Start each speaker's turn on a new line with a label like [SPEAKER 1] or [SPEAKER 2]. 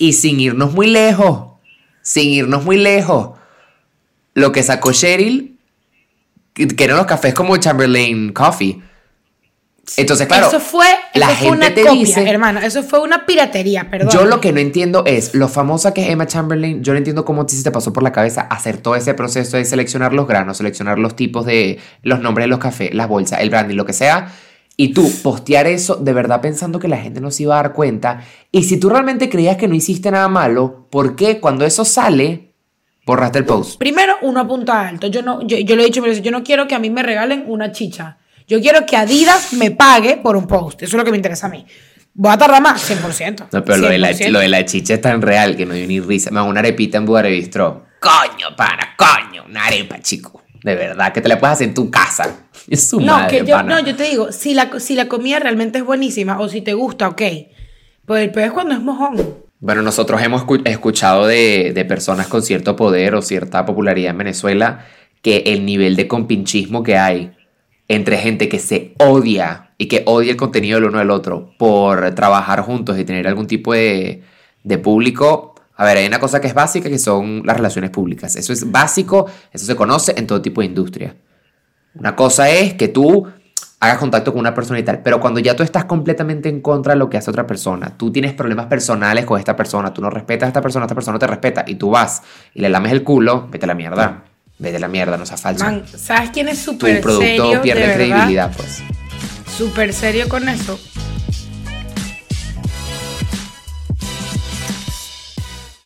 [SPEAKER 1] Y sin irnos muy lejos, sin irnos muy lejos, lo que sacó Cheryl, que eran los cafés como Chamberlain Coffee. Entonces, claro,
[SPEAKER 2] eso fue,
[SPEAKER 1] la
[SPEAKER 2] eso fue
[SPEAKER 1] gente
[SPEAKER 2] una
[SPEAKER 1] te
[SPEAKER 2] copia,
[SPEAKER 1] dice-
[SPEAKER 2] hermano. Eso fue una piratería, perdón.
[SPEAKER 1] Yo lo que no entiendo es lo famosa que es Emma Chamberlain. Yo no entiendo cómo a ti se te pasó por la cabeza hacer todo ese proceso de seleccionar los granos, seleccionar los tipos de los nombres de los cafés, las bolsas, el branding, lo que sea. Y tú postear eso de verdad pensando que la gente no se iba a dar cuenta. Y si tú realmente creías que no hiciste nada malo, ¿por qué cuando eso sale borraste el post?
[SPEAKER 2] Primero, uno apunta alto. Yo no, yo, yo lo he dicho, yo no quiero que a mí me regalen una chicha. Yo quiero que Adidas me pague por un post. Eso es lo que me interesa a mí. ¿Voy a tardar más? 100%.
[SPEAKER 1] No, pero lo de, la,
[SPEAKER 2] 100%.
[SPEAKER 1] lo de la chicha es tan real que no dio ni risa. Me hago una arepita en Bugarevistro. Coño, pana, coño, una arepa, chico. De verdad, que te la puedes hacer en tu casa. Es su
[SPEAKER 2] No,
[SPEAKER 1] madre,
[SPEAKER 2] que yo,
[SPEAKER 1] pana.
[SPEAKER 2] no, yo te digo, si la, si la comida realmente es buenísima o si te gusta, ok. Pero el peor es cuando es mojón.
[SPEAKER 1] Bueno, nosotros hemos escu- escuchado de, de personas con cierto poder o cierta popularidad en Venezuela que el nivel de compinchismo que hay entre gente que se odia y que odia el contenido del uno del otro por trabajar juntos y tener algún tipo de, de público. A ver, hay una cosa que es básica que son las relaciones públicas. Eso es básico, eso se conoce en todo tipo de industria. Una cosa es que tú hagas contacto con una persona y tal, pero cuando ya tú estás completamente en contra de lo que hace otra persona, tú tienes problemas personales con esta persona, tú no respetas a esta persona, esta persona no te respeta, y tú vas y le lames el culo, vete a la mierda. Vete a la mierda, no seas falso.
[SPEAKER 2] Man, ¿sabes quién es
[SPEAKER 1] tu
[SPEAKER 2] súper
[SPEAKER 1] producto
[SPEAKER 2] serio?
[SPEAKER 1] pierde
[SPEAKER 2] de verdad?
[SPEAKER 1] credibilidad, pues.
[SPEAKER 2] Súper serio con eso.